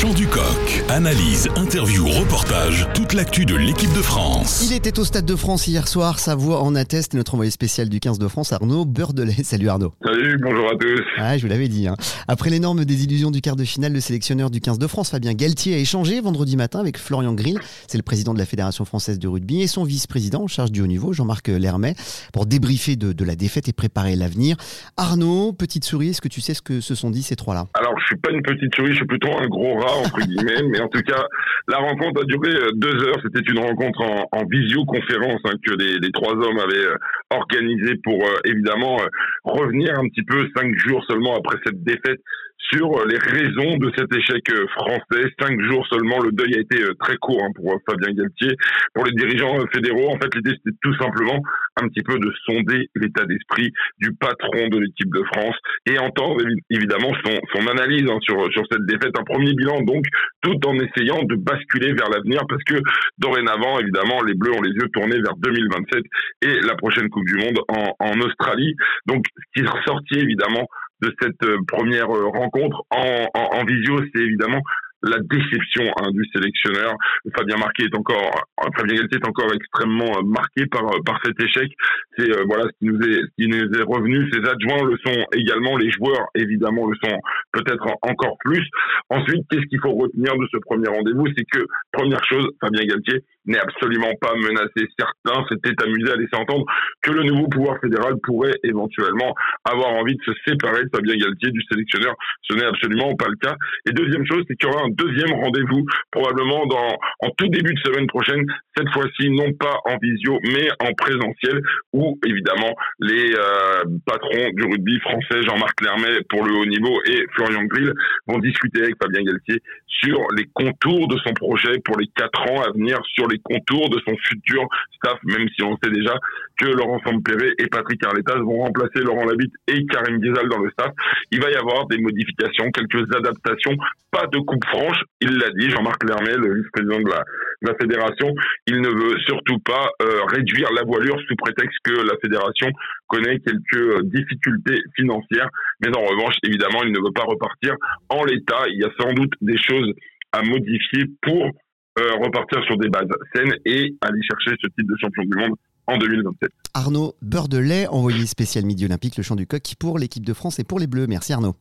chant du coq. Analyse, interview, reportage, toute l'actu de l'équipe de France. Il était au Stade de France hier soir, sa voix en atteste, notre envoyé spécial du 15 de France, Arnaud Beurdelet. Salut Arnaud. Salut, bonjour à tous. Ah, je vous l'avais dit. hein. Après l'énorme désillusion du quart de finale, le sélectionneur du 15 de France, Fabien Galtier, a échangé vendredi matin avec Florian Grill, c'est le président de la Fédération française de rugby, et son vice-président en charge du haut niveau, Jean-Marc Lermet, pour débriefer de, de la défaite et préparer l'avenir. Arnaud, petite souris, est-ce que tu sais ce que se sont dit ces trois-là? Alors, je suis pas une petite souris, je suis plutôt un gros rat, mais en tout cas, la rencontre a duré euh, deux heures. C'était une rencontre en, en visioconférence hein, que les, trois hommes avaient euh, organisée pour, euh, évidemment, revenir un petit peu cinq jours seulement après cette défaite sur euh, les raisons de cet échec euh, français. Cinq jours seulement, le deuil a été euh, très court hein, pour Fabien Galtier. Pour les dirigeants fédéraux, en fait, l'idée c'était tout simplement un petit peu de sonder l'état d'esprit du patron de l'équipe de France et entendre évi- évidemment son, son analyse hein, sur, sur cette défaite. Un premier bilan donc, tout en essayant de basculer vers l'avenir parce que dorénavant, évidemment, les Bleus ont les yeux tournés vers 2027 et la prochaine Coupe du Monde en, en Australie. Donc, ce qui est ressorti évidemment de cette euh, première euh, rencontre en, en, en visio, c'est évidemment la déception hein, du sélectionneur. Fabien Marquet est encore, euh, Fabien Galtier est encore extrêmement marqué par par cet échec. C'est euh, voilà ce qui nous est ce qui nous est revenu. Ses adjoints le sont également, les joueurs évidemment le sont peut-être en- encore plus. Ensuite, qu'est-ce qu'il faut retenir de ce premier rendez-vous? C'est que première chose, Fabien Galtier n'est absolument pas menacé. Certains s'étaient amusés à laisser entendre que le nouveau pouvoir fédéral pourrait éventuellement avoir envie de se séparer de Fabien Galtier, du sélectionneur. Ce n'est absolument pas le cas. Et deuxième chose, c'est qu'il y aura un deuxième rendez-vous, probablement dans, en tout début de semaine prochaine, cette fois-ci non pas en visio, mais en présentiel, où évidemment les euh, patrons du rugby français, Jean-Marc Lermet pour le haut niveau et Florian Grill, vont discuter avec Fabien Galtier sur les contours de son projet pour les quatre ans à venir, sur les contours de son futur staff, même si on sait déjà que Laurent Sampéré et Patrick Arletas vont remplacer Laurent Labitte et Karim Ghezal dans le staff. Il va y avoir des modifications, quelques adaptations, pas de coupe franche, il l'a dit, Jean-Marc Lermet, le vice-président de la, fédération, il ne veut surtout pas euh, réduire la voilure sous prétexte que la fédération connaît quelques euh, difficultés financières, mais en revanche, évidemment, il ne veut pas repartir en l'état. Il y a sans doute des choses à modifier pour repartir sur des bases saines et aller chercher ce titre de champion du monde en 2027. Arnaud Beurdelet, envoyé spécial Midi Olympique, le chant du coq pour l'équipe de France et pour les Bleus. Merci Arnaud.